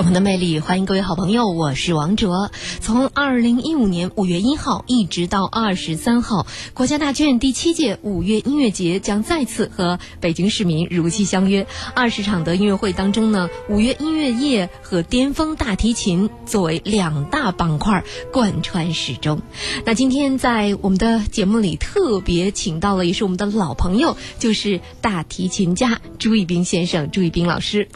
我们的魅力，欢迎各位好朋友，我是王哲。从二零一五年五月一号一直到二十三号，国家大剧院第七届五月音乐节将再次和北京市民如期相约。二十场的音乐会当中呢，五月音乐夜和巅峰大提琴作为两大板块贯穿始终。那今天在我们的节目里特别请到了，也是我们的老朋友，就是大提琴家朱一冰先生，朱一冰老师。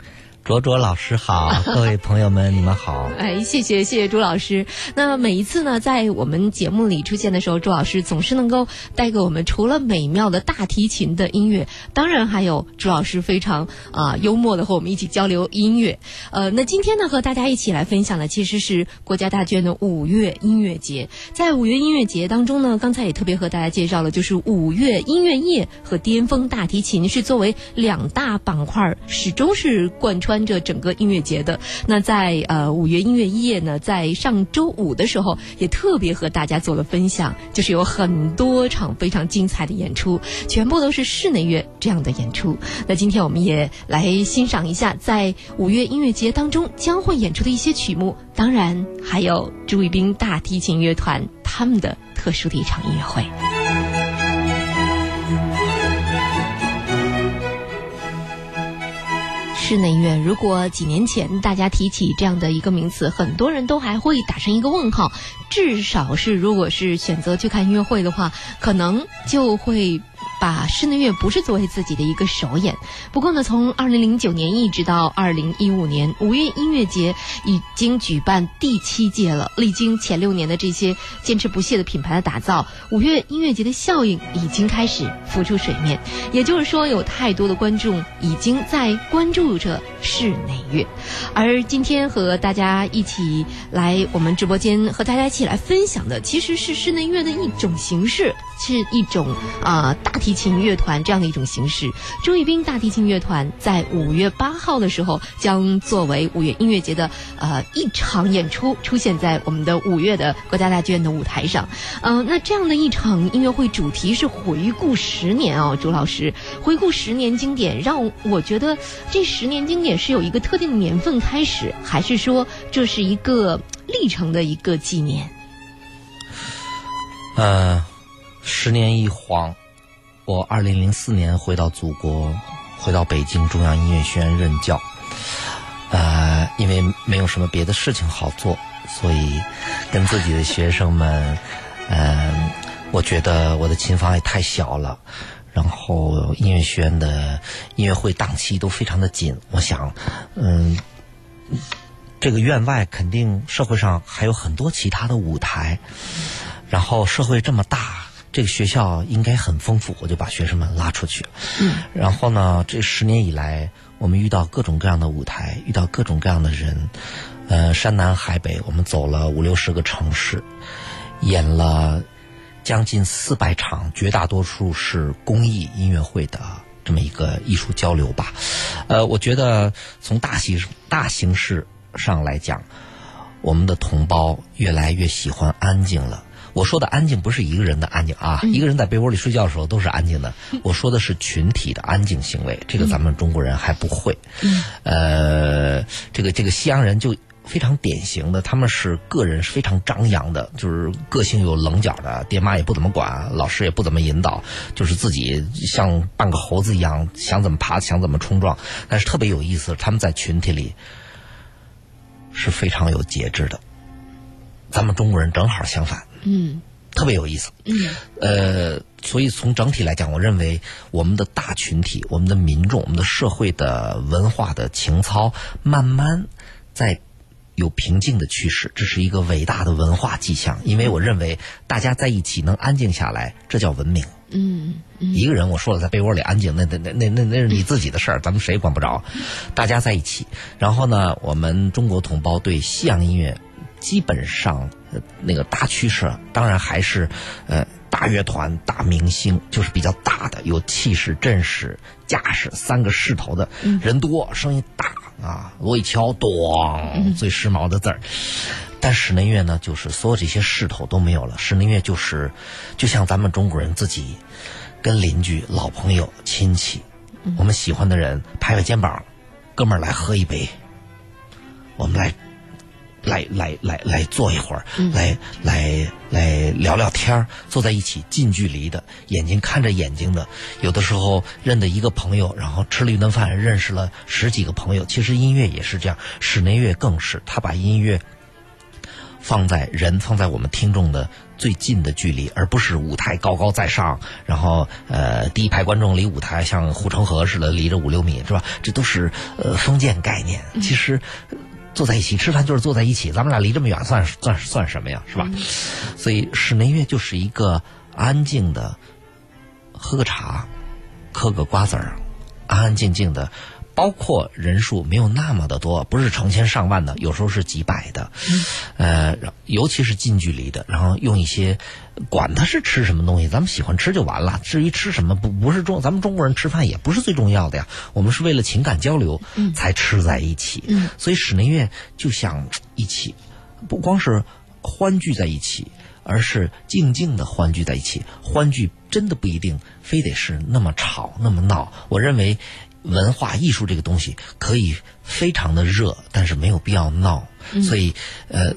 卓卓老师好，各位朋友们，你们好。哎，谢谢谢谢朱老师。那每一次呢，在我们节目里出现的时候，朱老师总是能够带给我们除了美妙的大提琴的音乐，当然还有朱老师非常啊幽默的和我们一起交流音乐。呃，那今天呢，和大家一起来分享的其实是国家大剧院的五月音乐节。在五月音乐节当中呢，刚才也特别和大家介绍了，就是五月音乐夜和巅峰大提琴是作为两大板块，始终是贯穿。穿着整个音乐节的，那在呃五月音乐夜呢，在上周五的时候也特别和大家做了分享，就是有很多场非常精彩的演出，全部都是室内乐这样的演出。那今天我们也来欣赏一下，在五月音乐节当中将会演出的一些曲目，当然还有朱一冰大提琴乐团他们的特殊的一场音乐会。室内乐，如果几年前大家提起这样的一个名词，很多人都还会打上一个问号。至少是，如果是选择去看音乐会的话，可能就会。把室内乐不是作为自己的一个首演，不过呢，从二零零九年一直到二零一五年，五月音乐节已经举办第七届了。历经前六年的这些坚持不懈的品牌的打造，五月音乐节的效应已经开始浮出水面。也就是说，有太多的观众已经在关注着室内乐。而今天和大家一起来我们直播间和大家一起来分享的，其实是室内乐的一种形式，是一种啊大提。琴乐团这样的一种形式，朱一冰大提琴乐团在五月八号的时候将作为五月音乐节的呃一场演出出现在我们的五月的国家大剧院的舞台上。嗯，那这样的一场音乐会主题是回顾十年哦，朱老师回顾十年经典，让我觉得这十年经典是有一个特定的年份开始，还是说这是一个历程的一个纪念？呃，十年一晃。我二零零四年回到祖国，回到北京中央音乐学院任教。呃，因为没有什么别的事情好做，所以跟自己的学生们，嗯，我觉得我的琴房也太小了，然后音乐学院的音乐会档期都非常的紧。我想，嗯，这个院外肯定社会上还有很多其他的舞台，然后社会这么大。这个学校应该很丰富，我就把学生们拉出去。嗯，然后呢，这十年以来，我们遇到各种各样的舞台，遇到各种各样的人，呃，山南海北，我们走了五六十个城市，演了将近四百场，绝大多数是公益音乐会的这么一个艺术交流吧。呃，我觉得从大形大形式上来讲，我们的同胞越来越喜欢安静了。我说的安静不是一个人的安静啊，一个人在被窝里睡觉的时候都是安静的。我说的是群体的安静行为，这个咱们中国人还不会。呃，这个这个西洋人就非常典型的，他们是个人是非常张扬的，就是个性有棱角的，爹妈也不怎么管，老师也不怎么引导，就是自己像半个猴子一样，想怎么爬想怎么冲撞。但是特别有意思，他们在群体里是非常有节制的。咱们中国人正好相反。嗯，特别有意思。嗯，呃，所以从整体来讲，我认为我们的大群体、我们的民众、我们的社会的文化的情操，慢慢在有平静的趋势，这是一个伟大的文化迹象。因为我认为大家在一起能安静下来，这叫文明。嗯，一个人我说了，在被窝里安静，那那那那那那是你自己的事儿，咱们谁也管不着。大家在一起，然后呢，我们中国同胞对西洋音乐。基本上，那个大趋势当然还是，呃，大乐团、大明星，就是比较大的，有气势、阵势、架势，三个势头的，人多，声音大啊，锣一敲，咚，最时髦的字儿。但室内乐呢，就是所有这些势头都没有了。室内乐就是，就像咱们中国人自己，跟邻居、老朋友、亲戚，我们喜欢的人，拍拍肩膀，哥们儿来喝一杯。我们来。来来来来坐一会儿，来来来聊聊天儿，坐在一起，近距离的，眼睛看着眼睛的。有的时候认得一个朋友，然后吃了一顿饭，认识了十几个朋友。其实音乐也是这样，室内乐更是，他把音乐放在人放在我们听众的最近的距离，而不是舞台高高在上，然后呃第一排观众离舞台像护城河似的离着五六米，是吧？这都是呃封建概念。其实。坐在一起吃饭就是坐在一起，咱们俩离这么远，算算算什么呀，是吧？所以室内乐就是一个安静的，喝个茶，嗑个瓜子儿，安安静静的。包括人数没有那么的多，不是成千上万的，有时候是几百的，呃，尤其是近距离的，然后用一些，管他是吃什么东西，咱们喜欢吃就完了。至于吃什么，不不是中，咱们中国人吃饭也不是最重要的呀。我们是为了情感交流才吃在一起，所以室内乐就像一起，不光是欢聚在一起，而是静静的欢聚在一起。欢聚真的不一定非得是那么吵那么闹，我认为。文化艺术这个东西可以非常的热，但是没有必要闹。所以，呃，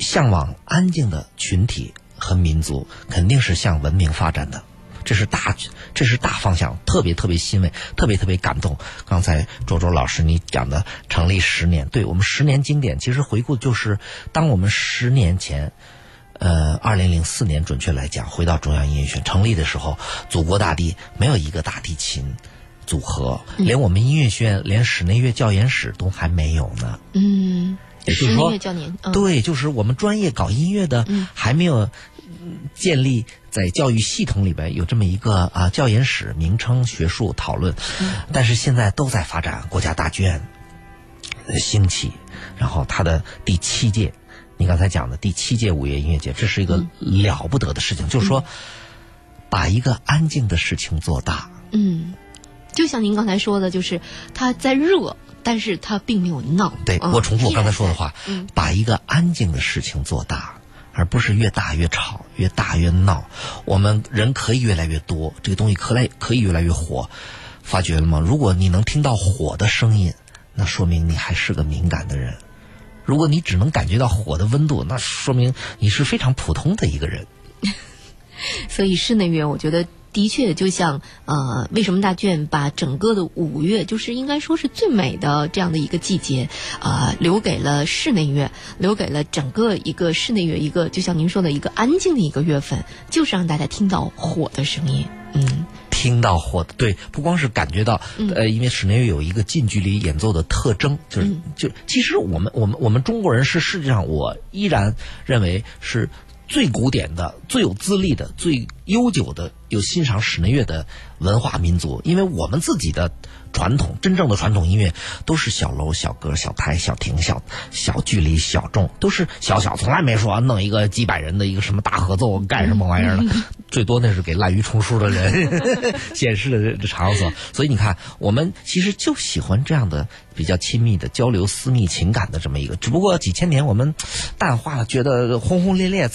向往安静的群体和民族，肯定是向文明发展的。这是大，这是大方向，特别特别欣慰，特别特别感动。刚才卓卓老师你讲的成立十年，对我们十年经典，其实回顾就是当我们十年前，呃，二零零四年准确来讲，回到中央音乐学院成立的时候，祖国大地没有一个大提琴。组合，连我们音乐学院连室内乐教研室都还没有呢。嗯，也就是说，对，就是我们专业搞音乐的还没有建立在教育系统里边有这么一个啊教研室，名称学术讨论。但是现在都在发展，国家大剧院兴起，然后它的第七届，你刚才讲的第七届五月音乐节，这是一个了不得的事情，就是说把一个安静的事情做大。嗯。就像您刚才说的，就是它在热，但是他并没有闹。对我重复我刚才说的话，把一个安静的事情做大，而不是越大越吵，越大越闹。我们人可以越来越多，这个东西可来可以越来越火。发觉了吗？如果你能听到火的声音，那说明你还是个敏感的人；如果你只能感觉到火的温度，那说明你是非常普通的一个人。所以室内乐，我觉得。的确，就像呃，为什么大卷把整个的五月，就是应该说是最美的这样的一个季节，啊，留给了室内乐，留给了整个一个室内乐一个，就像您说的一个安静的一个月份，就是让大家听到火的声音，嗯，听到火的，对，不光是感觉到，呃，因为室内乐有一个近距离演奏的特征，就是就其实我们我们我们中国人是世界上我依然认为是最古典的、最有资历的、最悠久的。有欣赏室内乐的文化民族，因为我们自己的传统，真正的传统音乐都是小楼、小歌、小台、小亭、小小距离、小众，都是小小，从来没说弄一个 几百人的一个什么大合奏干什么玩意儿的，最多那是给滥竽充数的人显示的这场所。所以你看，我们其实就喜欢这样的比较亲密的交流、私密情感的这么一个。只不过几千年我们淡化了，觉得轰轰烈烈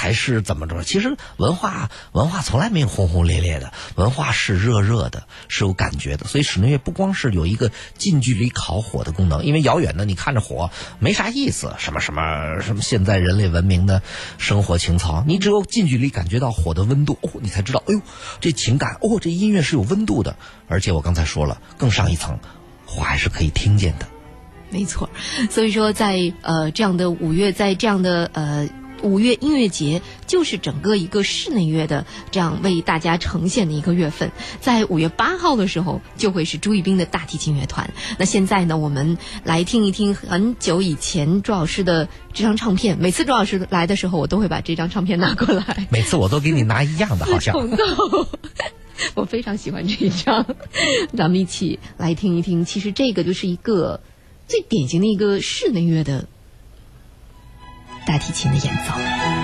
才才是怎么着？其实文化文化从来没有。轰轰烈烈的文化是热热的，是有感觉的。所以室内乐不光是有一个近距离烤火的功能，因为遥远的你看着火没啥意思，什么什么什么现在人类文明的生活情操，你只有近距离感觉到火的温度，哦，你才知道，哎呦，这情感，哦，这音乐是有温度的。而且我刚才说了，更上一层，火还是可以听见的。没错，所以说在呃这样的五月，在这样的呃。五月音乐节就是整个一个室内乐的这样为大家呈现的一个月份，在五月八号的时候就会是朱一冰的大提琴乐团。那现在呢，我们来听一听很久以前朱老师的这张唱片。每次朱老师来的时候，我都会把这张唱片拿过来。每次我都给你拿一样的，好像。我非常喜欢这一张，咱们一起来听一听。其实这个就是一个最典型的一个室内乐的。大提琴的演奏。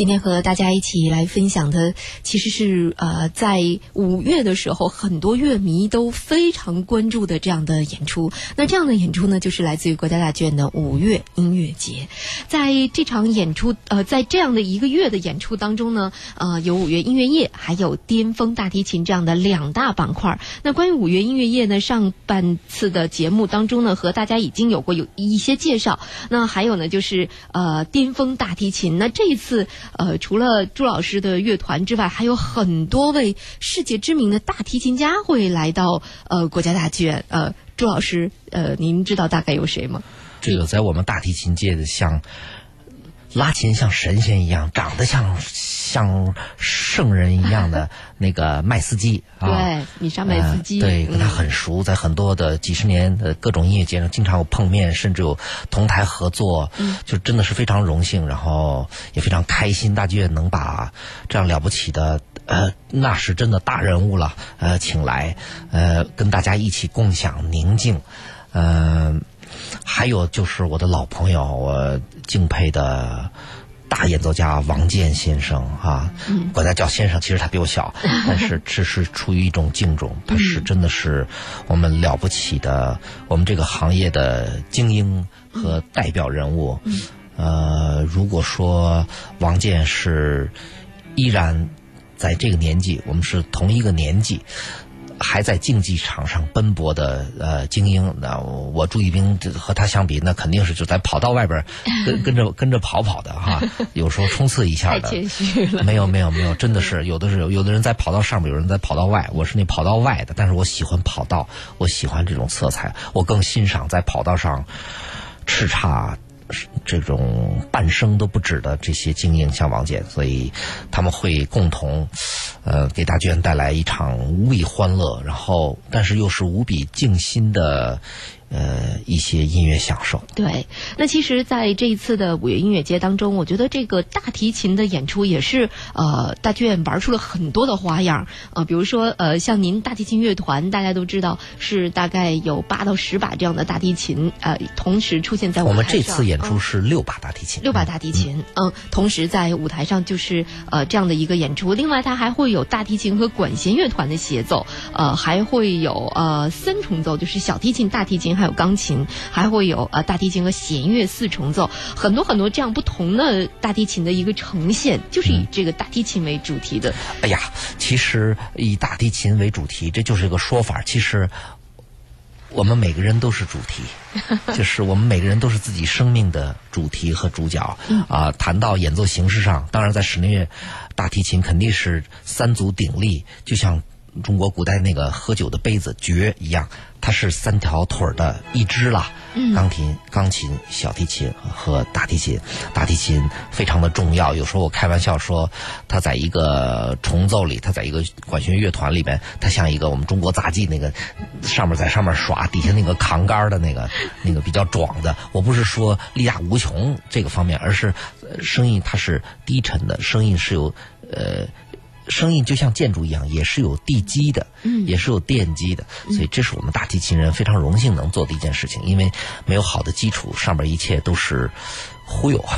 今天和大家一起来分享的，其实是呃，在五月的时候，很多乐迷都非常关注的这样的演出。那这样的演出呢，就是来自于国家大剧院的五月音乐节。在这场演出，呃，在这样的一个月的演出当中呢，呃，有五月音乐夜，还有巅峰大提琴这样的两大板块。那关于五月音乐夜呢，上半次的节目当中呢，和大家已经有过有一些介绍。那还有呢，就是呃，巅峰大提琴。那这一次。呃，除了朱老师的乐团之外，还有很多位世界知名的大提琴家会来到呃国家大剧院。呃，朱老师，呃，您知道大概有谁吗？这个在我们大提琴界的像。拉琴像神仙一样，长得像像圣人一样的那个麦斯基啊，对，米莎麦斯基，对，跟他很熟，在很多的几十年的各种音乐节上经常有碰面，甚至有同台合作，就真的是非常荣幸，然后也非常开心，大剧院能把这样了不起的呃，那是真的大人物了，呃，请来，呃，跟大家一起共享宁静，呃。还有就是我的老朋友，我敬佩的大演奏家王健先生啊，管他叫先生，其实他比我小，但是这是出于一种敬重，他是真的是我们了不起的，我们这个行业的精英和代表人物。呃，如果说王健是依然在这个年纪，我们是同一个年纪。还在竞技场上奔波的呃精英，那我朱一冰和他相比，那肯定是就在跑道外边跟 跟着跟着跑跑的哈，有时候冲刺一下的。太谦虚了。没有没有没有，真的是 有的是有的人在跑道上面，有人在跑道外，我是那跑道外的，但是我喜欢跑道，我喜欢这种色彩，我更欣赏在跑道上叱咤。这种半生都不止的这些精英，像王健，所以他们会共同，呃，给大剧院带来一场无比欢乐，然后但是又是无比静心的。呃，一些音乐享受。对，那其实，在这一次的五月音乐节当中，我觉得这个大提琴的演出也是呃，大剧院玩出了很多的花样。呃，比如说呃，像您大提琴乐团，大家都知道是大概有八到十把这样的大提琴，呃，同时出现在舞台上。我们这次演出是六把大提琴，六把大提琴，嗯，同时在舞台上就是呃这样的一个演出。另外，它还会有大提琴和管弦乐团的协奏，呃，还会有呃三重奏，就是小提琴、大提琴。还有钢琴，还会有呃大提琴和弦乐四重奏，很多很多这样不同的大提琴的一个呈现，就是以这个大提琴为主题的。哎呀，其实以大提琴为主题，这就是一个说法。其实我们每个人都是主题，就是我们每个人都是自己生命的主题和主角。啊，谈到演奏形式上，当然在室内乐大提琴肯定是三足鼎立，就像。中国古代那个喝酒的杯子爵一样，它是三条腿儿的一只啦。钢琴、钢琴、小提琴和大提琴，大提琴非常的重要。有时候我开玩笑说，它在一个重奏里，它在一个管弦乐团里边，它像一个我们中国杂技那个上面在上面耍，底下那个扛杆的那个 那个比较壮的。我不是说力大无穷这个方面，而是声音它是低沉的，声音是有呃。声音就像建筑一样，也是有地基的，嗯也是有奠基的，所以这是我们大提琴人非常荣幸能做的一件事情。因为没有好的基础，上面一切都是忽悠。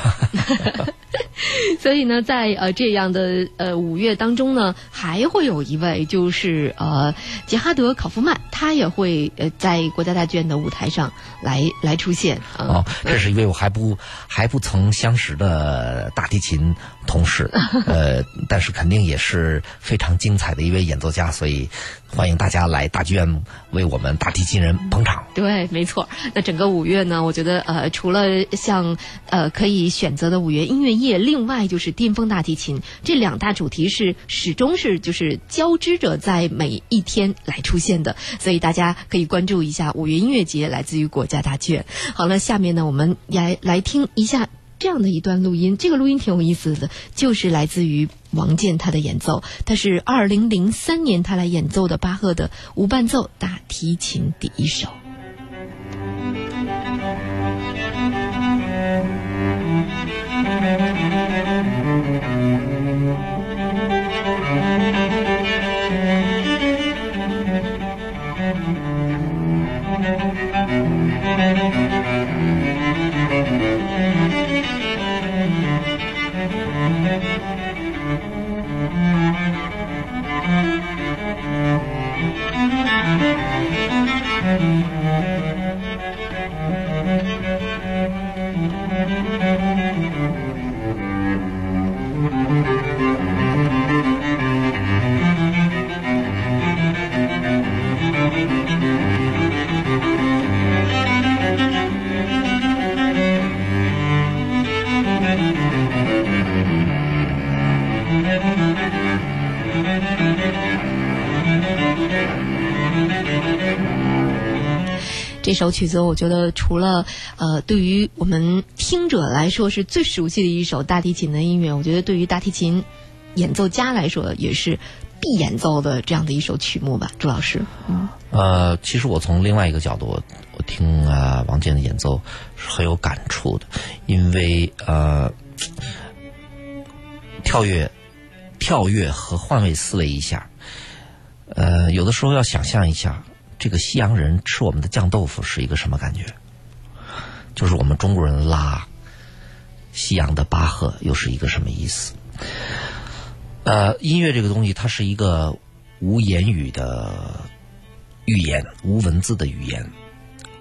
所以呢，在呃这样的呃五月当中呢，还会有一位就是呃杰哈德考夫曼，他也会呃在国家大剧院的舞台上来来出现。哦，这是一位我还不还不曾相识的大提琴同事，呃，但是肯定也是非常精彩的一位演奏家，所以。欢迎大家来大剧院为我们大提琴人捧场。对，没错。那整个五月呢，我觉得呃，除了像呃可以选择的五月音乐夜，另外就是巅峰大提琴这两大主题是始终是就是交织着在每一天来出现的，所以大家可以关注一下五月音乐节，来自于国家大剧院。好了，下面呢，我们来来听一下。这样的一段录音，这个录音挺有意思的，就是来自于王健他的演奏，他是二零零三年他来演奏的巴赫的无伴奏大提琴第一首。曲子，我觉得除了呃，对于我们听者来说是最熟悉的一首大提琴的音乐，我觉得对于大提琴演奏家来说也是必演奏的这样的一首曲目吧，朱老师。嗯，呃，其实我从另外一个角度，我我听啊王健的演奏是很有感触的，因为呃，跳跃、跳跃和换位思维一下，呃，有的时候要想象一下，这个西洋人吃我们的酱豆腐是一个什么感觉？就是我们中国人拉西洋的巴赫又是一个什么意思？呃，音乐这个东西，它是一个无言语的语言，无文字的语言，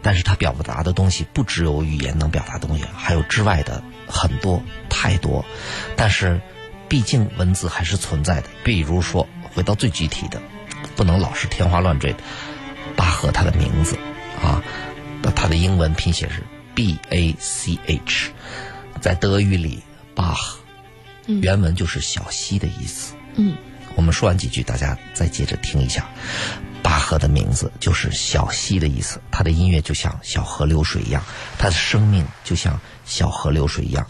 但是它表达的东西不只有语言能表达东西，还有之外的很多太多。但是，毕竟文字还是存在的。比如说，回到最具体的，不能老是天花乱坠的。巴赫他的名字啊，他的英文拼写是 B A C H，在德语里，Bach。原文就是小溪的意思。嗯，我们说完几句，大家再接着听一下。巴赫的名字就是小溪的意思，他的音乐就像小河流水一样，他的生命就像小河流水一样。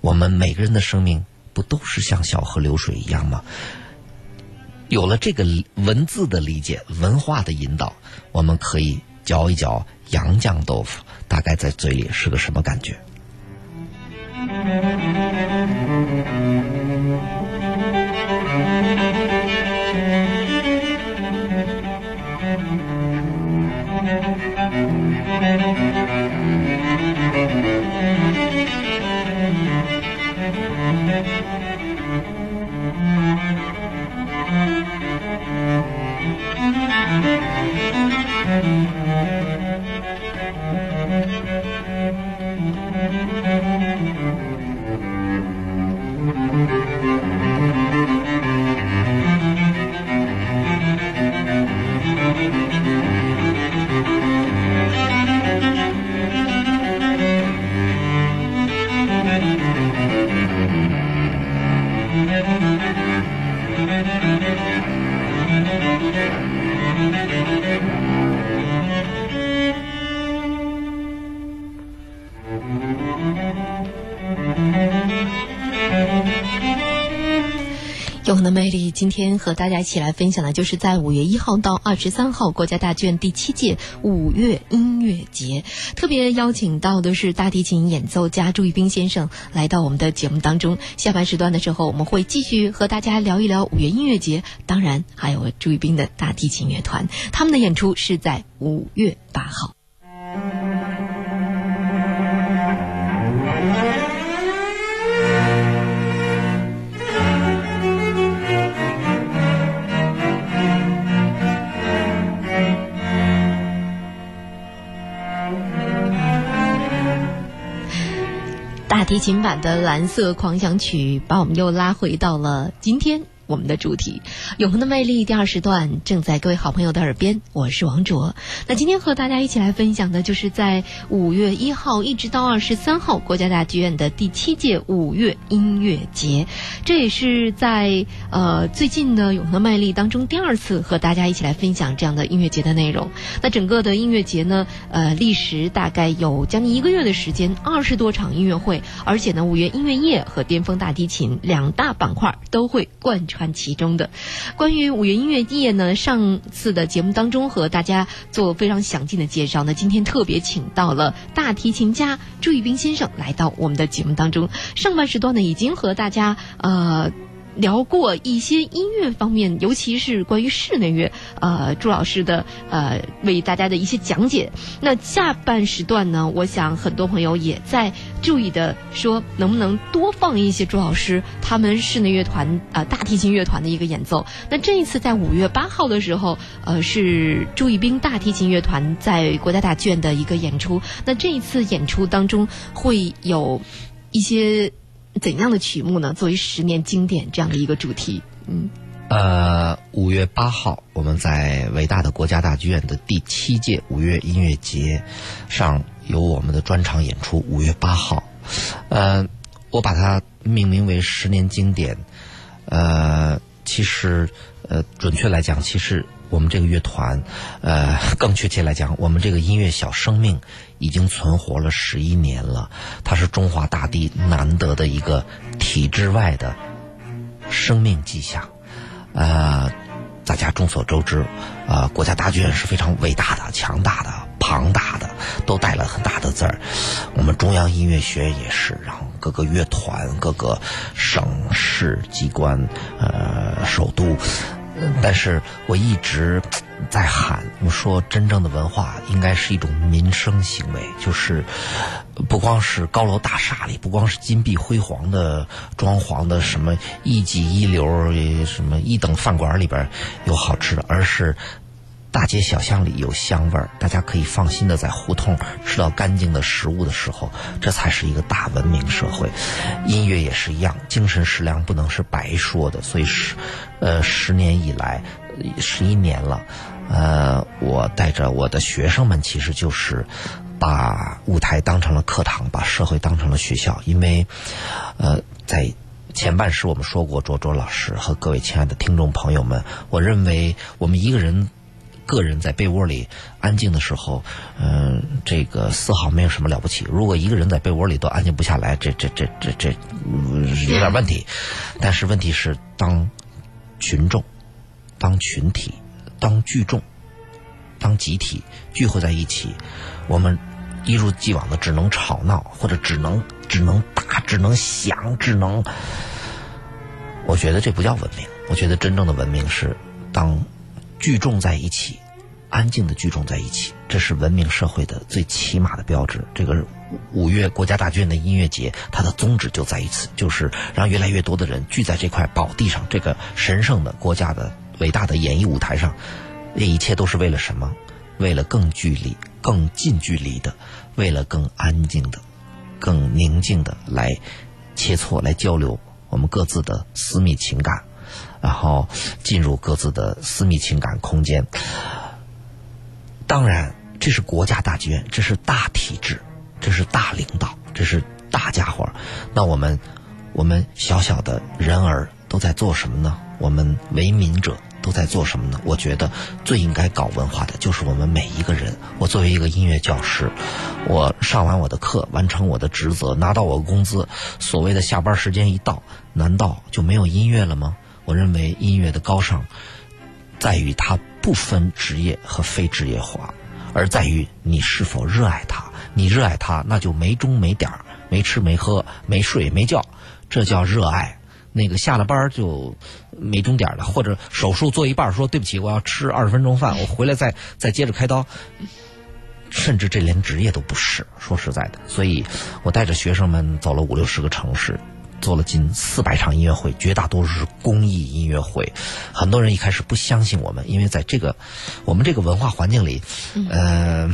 我们每个人的生命不都是像小河流水一样吗？有了这个文字的理解、文化的引导，我们可以嚼一嚼洋酱豆腐，大概在嘴里是个什么感觉？大家一起来分享的，就是在五月一号到二十三号，国家大剧院第七届五月音乐节，特别邀请到的是大提琴演奏家朱玉斌先生来到我们的节目当中。下半时段的时候，我们会继续和大家聊一聊五月音乐节，当然还有朱玉斌的大提琴乐团，他们的演出是在五月八号。大提琴版的《蓝色狂想曲》把我们又拉回到了今天。我们的主题《永恒的魅力》第二时段正在各位好朋友的耳边，我是王卓。那今天和大家一起来分享的，就是在五月一号一直到二十三号，国家大剧院的第七届五月音乐节。这也是在呃最近的《永恒的魅力》当中第二次和大家一起来分享这样的音乐节的内容。那整个的音乐节呢，呃，历时大概有将近一个月的时间，二十多场音乐会，而且呢，五月音乐夜和巅峰大提琴两大板块都会贯穿。看其中的，关于五月音乐夜呢，上次的节目当中和大家做非常详尽的介绍呢，今天特别请到了大提琴家朱玉斌先生来到我们的节目当中。上半时段呢，已经和大家呃。聊过一些音乐方面，尤其是关于室内乐，呃，朱老师的呃为大家的一些讲解。那下半时段呢，我想很多朋友也在注意的说，能不能多放一些朱老师他们室内乐团啊大提琴乐团的一个演奏。那这一次在五月八号的时候，呃，是朱一冰大提琴乐团在国家大剧院的一个演出。那这一次演出当中会有一些。怎样的曲目呢？作为十年经典这样的一个主题，嗯，呃，五月八号，我们在伟大的国家大剧院的第七届五月音乐节上有我们的专场演出。五月八号，呃，我把它命名为十年经典，呃，其实，呃，准确来讲，其实我们这个乐团，呃，更确切来讲，我们这个音乐小生命已经存活了十一年了。它是中华大地难得的一个体制外的生命迹象。呃，大家众所周知，呃，国家大剧院是非常伟大的、强大的、庞大的，都带了很大的字儿。我们中央音乐学院也是，然后各个乐团、各个省市机关、呃，首都。但是我一直在喊，我说真正的文化应该是一种民生行为，就是不光是高楼大厦里，不光是金碧辉煌的装潢的什么一级一流、什么一等饭馆里边有好吃的，而是。大街小巷里有香味儿，大家可以放心的在胡同吃到干净的食物的时候，这才是一个大文明社会。音乐也是一样，精神食粮不能是白说的。所以十，呃，十年以来，十一年了，呃，我带着我的学生们，其实就是把舞台当成了课堂，把社会当成了学校。因为，呃，在前半时我们说过，卓卓老师和各位亲爱的听众朋友们，我认为我们一个人。个人在被窝里安静的时候，嗯，这个丝毫没有什么了不起。如果一个人在被窝里都安静不下来，这这这这这有点问题。但是问题是，当群众、当群体、当聚众、当集体聚会在一起，我们一如既往的只能吵闹，或者只能只能打，只能响，只能。我觉得这不叫文明。我觉得真正的文明是当。聚众在一起，安静的聚众在一起，这是文明社会的最起码的标志。这个五月国家大剧院的音乐节，它的宗旨就在于此，就是让越来越多的人聚在这块宝地上，这个神圣的国家的伟大的演艺舞台上。那一切都是为了什么？为了更距离、更近距离的，为了更安静的、更宁静的来切磋、来交流我们各自的私密情感。然后进入各自的私密情感空间。当然，这是国家大剧院，这是大体制，这是大领导，这是大家伙儿。那我们，我们小小的人儿都在做什么呢？我们为民者都在做什么呢？我觉得最应该搞文化的就是我们每一个人。我作为一个音乐教师，我上完我的课，完成我的职责，拿到我的工资，所谓的下班时间一到，难道就没有音乐了吗？我认为音乐的高尚，在于它不分职业和非职业化，而在于你是否热爱它。你热爱它，那就没钟没点儿，没吃没喝，没睡没觉，这叫热爱。那个下了班就没钟点了，或者手术做一半说对不起，我要吃二十分钟饭，我回来再再接着开刀，甚至这连职业都不是。说实在的，所以我带着学生们走了五六十个城市。做了近四百场音乐会，绝大多数是公益音乐会。很多人一开始不相信我们，因为在这个我们这个文化环境里，呃，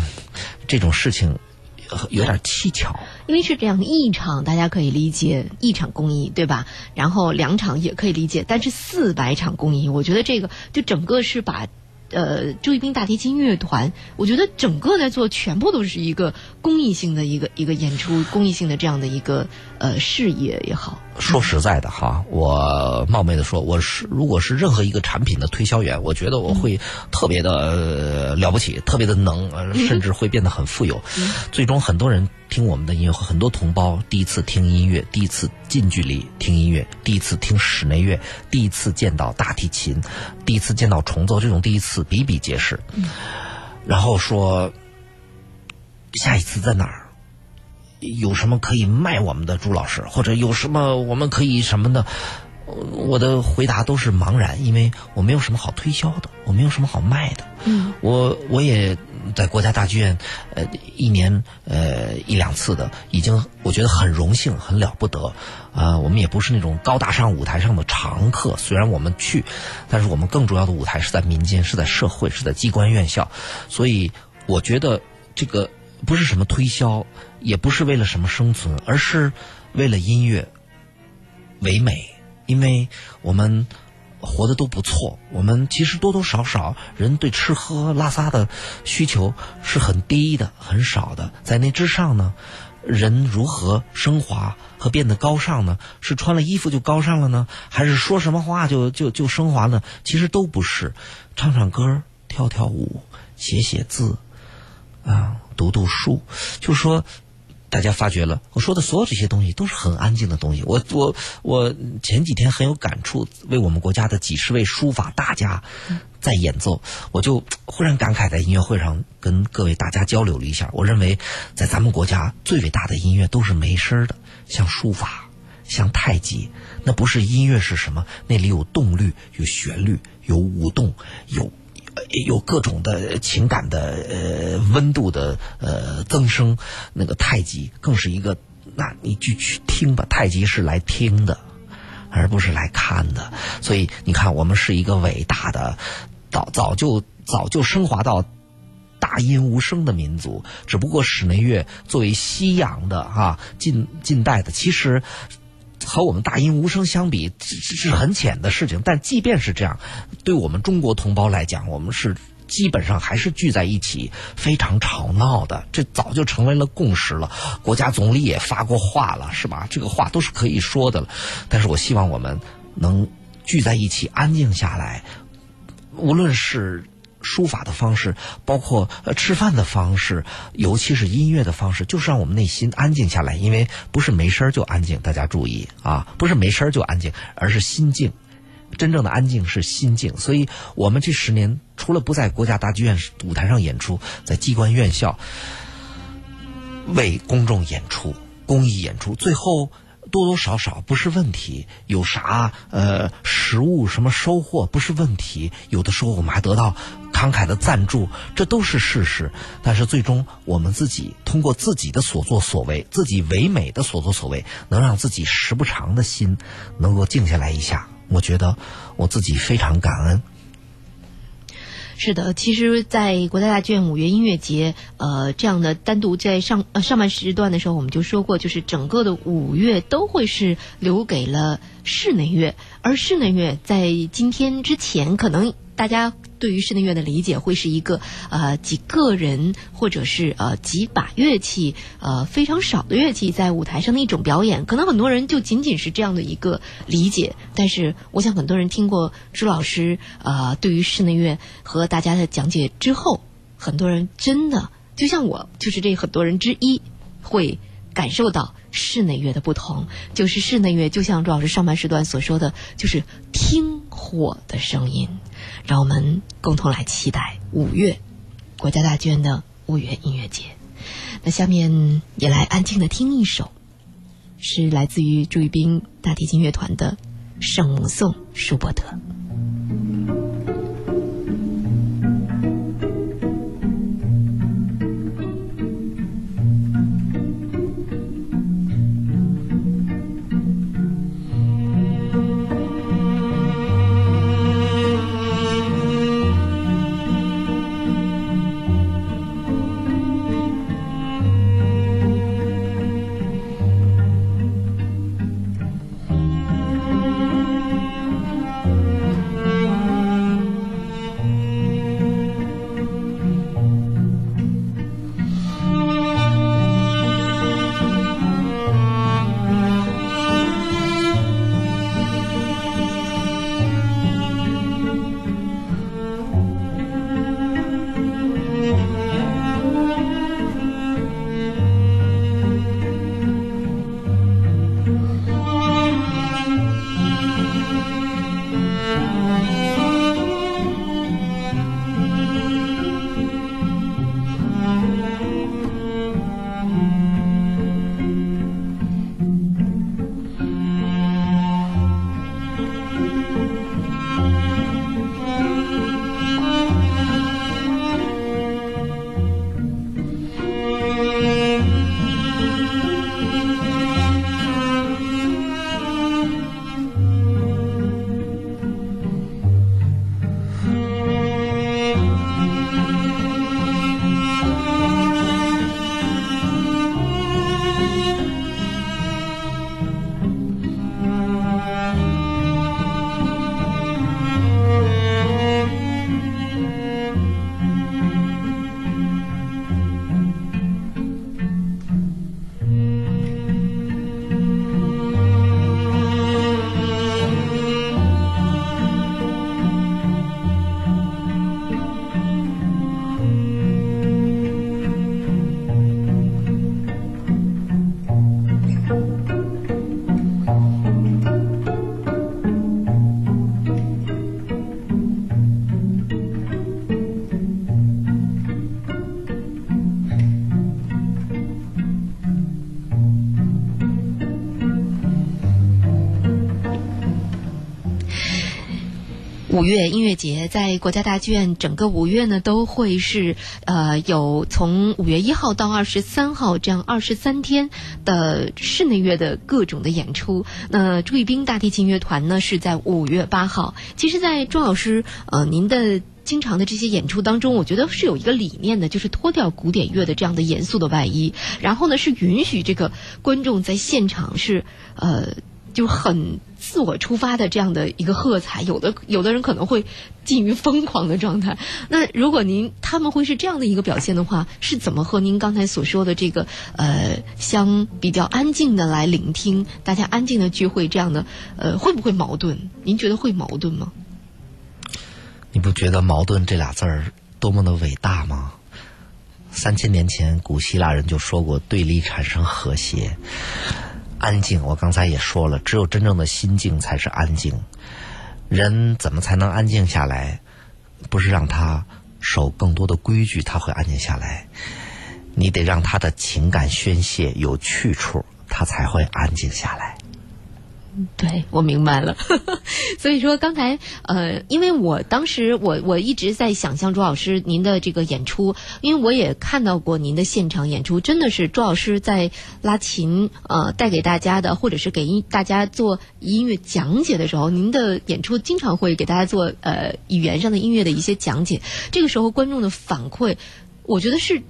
这种事情有点蹊跷。因为是这样，一场大家可以理解一场公益，对吧？然后两场也可以理解，但是四百场公益，我觉得这个就整个是把。呃，朱一斌大提琴乐团，我觉得整个在做全部都是一个公益性的一个一个演出，公益性的这样的一个呃事业也好。说实在的哈，我冒昧的说，我是如果是任何一个产品的推销员，我觉得我会特别的了不起，特别的能，甚至会变得很富有。最终很多人听我们的音乐，很多同胞第一次听音乐，第一次近距离听音乐，第一次听室内乐，第一次见到大提琴，第一次见到重奏，这种第一次比比皆是。然后说下一次在哪儿？有什么可以卖我们的朱老师，或者有什么我们可以什么的？我的回答都是茫然，因为我没有什么好推销的，我没有什么好卖的。嗯，我我也在国家大剧院，呃，一年呃一两次的，已经我觉得很荣幸，很了不得。啊，我们也不是那种高大上舞台上的常客，虽然我们去，但是我们更主要的舞台是在民间，是在社会，是在机关院校，所以我觉得这个不是什么推销。也不是为了什么生存，而是为了音乐唯美。因为我们活的都不错，我们其实多多少少人对吃喝拉撒的需求是很低的、很少的。在那之上呢，人如何升华和变得高尚呢？是穿了衣服就高尚了呢？还是说什么话就就就升华呢？其实都不是，唱唱歌、跳跳舞、写写字，啊，读读书，就说。大家发觉了，我说的所有这些东西都是很安静的东西。我我我前几天很有感触，为我们国家的几十位书法大家在演奏，我就忽然感慨，在音乐会上跟各位大家交流了一下。我认为，在咱们国家最伟大的音乐都是没声的，像书法，像太极，那不是音乐是什么？那里有动律，有旋律，有舞动，有。有各种的情感的呃温度的呃增生，那个太极更是一个，那你就去听吧，太极是来听的，而不是来看的。所以你看，我们是一个伟大的，早早就早就升华到大音无声的民族，只不过室内乐作为西洋的哈近近代的，其实。和我们大音无声相比，是是很浅的事情。但即便是这样，对我们中国同胞来讲，我们是基本上还是聚在一起，非常吵闹的。这早就成为了共识了。国家总理也发过话了，是吧？这个话都是可以说的了。但是我希望我们能聚在一起，安静下来，无论是。书法的方式，包括呃吃饭的方式，尤其是音乐的方式，就是让我们内心安静下来。因为不是没声就安静，大家注意啊，不是没声就安静，而是心静。真正的安静是心静。所以我们这十年，除了不在国家大剧院舞台上演出，在机关院校为公众演出、公益演出，最后。多多少少不是问题，有啥呃实物什么收获不是问题，有的时候我们还得到慷慨的赞助，这都是事实。但是最终我们自己通过自己的所作所为，自己唯美的所作所为，能让自己时不长的心能够静下来一下，我觉得我自己非常感恩。是的，其实，在国家大剧院五月音乐节，呃，这样的单独在上呃上半时段的时候，我们就说过，就是整个的五月都会是留给了室内乐，而室内乐在今天之前可能。大家对于室内乐的理解会是一个呃几个人或者是呃几把乐器呃非常少的乐器在舞台上的一种表演，可能很多人就仅仅是这样的一个理解。但是我想很多人听过朱老师呃对于室内乐和大家的讲解之后，很多人真的就像我就是这很多人之一，会感受到室内乐的不同。就是室内乐就像朱老师上半时段所说的就是听火的声音。让我们共同来期待五月国家大剧院的五月音乐节。那下面也来安静的听一首，是来自于朱玉斌大提琴乐团的《圣母颂》舒伯特。五月音乐节在国家大剧院，整个五月呢都会是呃有从五月一号到二十三号这样二十三天的室内乐的各种的演出。那朱一冰大提琴乐团呢是在五月八号。其实，在朱老师呃您的经常的这些演出当中，我觉得是有一个理念的，就是脱掉古典乐的这样的严肃的外衣，然后呢是允许这个观众在现场是呃。就很自我出发的这样的一个喝彩，有的有的人可能会近于疯狂的状态。那如果您他们会是这样的一个表现的话，是怎么和您刚才所说的这个呃相比较安静的来聆听，大家安静的聚会这样的呃会不会矛盾？您觉得会矛盾吗？你不觉得“矛盾”这俩字儿多么的伟大吗？三千年前，古希腊人就说过：“对立产生和谐。”安静，我刚才也说了，只有真正的心静才是安静。人怎么才能安静下来？不是让他守更多的规矩，他会安静下来。你得让他的情感宣泄有去处，他才会安静下来。对，我明白了。所以说，刚才呃，因为我当时我我一直在想象朱老师您的这个演出，因为我也看到过您的现场演出，真的是朱老师在拉琴呃带给大家的，或者是给音大家做音乐讲解的时候，您的演出经常会给大家做呃语言上的音乐的一些讲解。这个时候观众的反馈，我觉得是。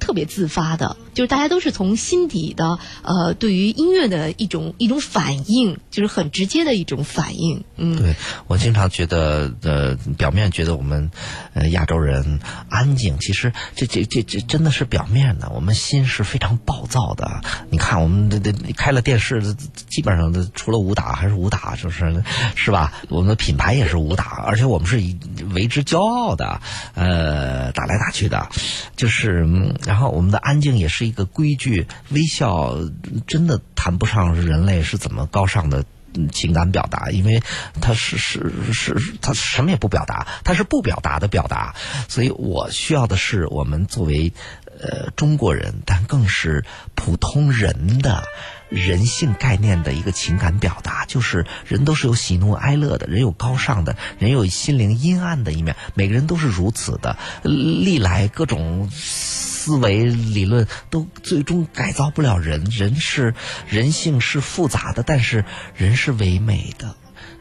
特别自发的，就是大家都是从心底的，呃，对于音乐的一种一种反应，就是很直接的一种反应。嗯，对我经常觉得，呃，表面觉得我们，呃，亚洲人安静，其实这这这这真的是表面的，我们心是非常暴躁的。你看，我们这这开了电视，基本上的除了武打还是武打，就是是吧？我们的品牌也是武打，而且我们是以为之骄傲的，呃，打来打去的，就是。然后我们的安静也是一个规矩，微笑真的谈不上人类是怎么高尚的情感表达，因为他是是是他什么也不表达，他是不表达的表达。所以我需要的是我们作为呃中国人，但更是普通人的。人性概念的一个情感表达，就是人都是有喜怒哀乐的，人有高尚的，人有心灵阴暗的一面，每个人都是如此的。历来各种思维理论都最终改造不了人，人是人性是复杂的，但是人是唯美的。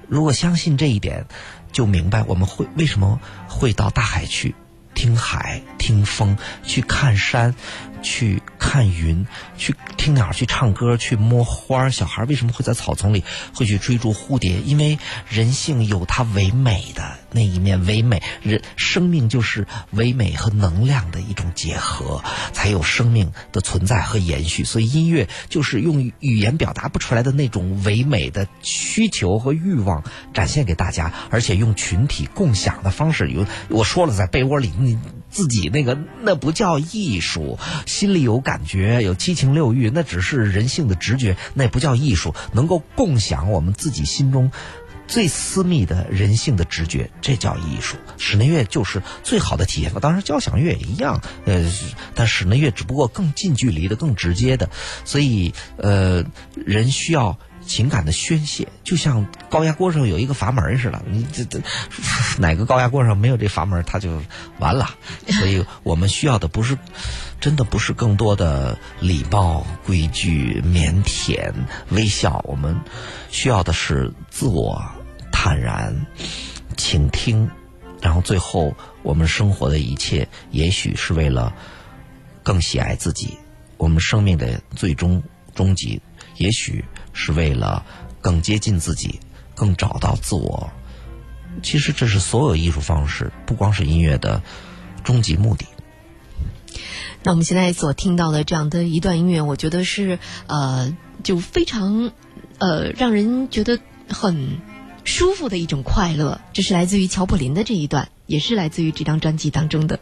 如果相信这一点，就明白我们会为什么会到大海去。听海，听风，去看山，去看云，去听鸟，去唱歌，去摸花儿小孩为什么会在草丛里会去追逐蝴蝶？因为人性有它唯美的那一面，唯美人生命就是唯美和能量的一种结合，才有生命的存在和延续。所以音乐就是用语言表达不出来的那种唯美的需求和欲望展现给大家，而且用群体共享的方式。有我说了，在被窝里你。自己那个那不叫艺术，心里有感觉，有七情六欲，那只是人性的直觉，那不叫艺术。能够共享我们自己心中最私密的人性的直觉，这叫艺术。室内乐就是最好的体现。当然，交响乐也一样，呃，但室内乐只不过更近距离的、更直接的。所以，呃，人需要。情感的宣泄，就像高压锅上有一个阀门似的，你这这 哪个高压锅上没有这阀门，它就完了。所以我们需要的不是，真的不是更多的礼貌、规矩、腼腆、微笑，我们需要的是自我坦然、倾听，然后最后我们生活的一切，也许是为了更喜爱自己。我们生命的最终终极，也许。是为了更接近自己，更找到自我。其实这是所有艺术方式，不光是音乐的终极目的。那我们现在所听到的这样的一段音乐，我觉得是呃，就非常呃，让人觉得很舒服的一种快乐。这是来自于乔普林的这一段，也是来自于这张专辑当中的。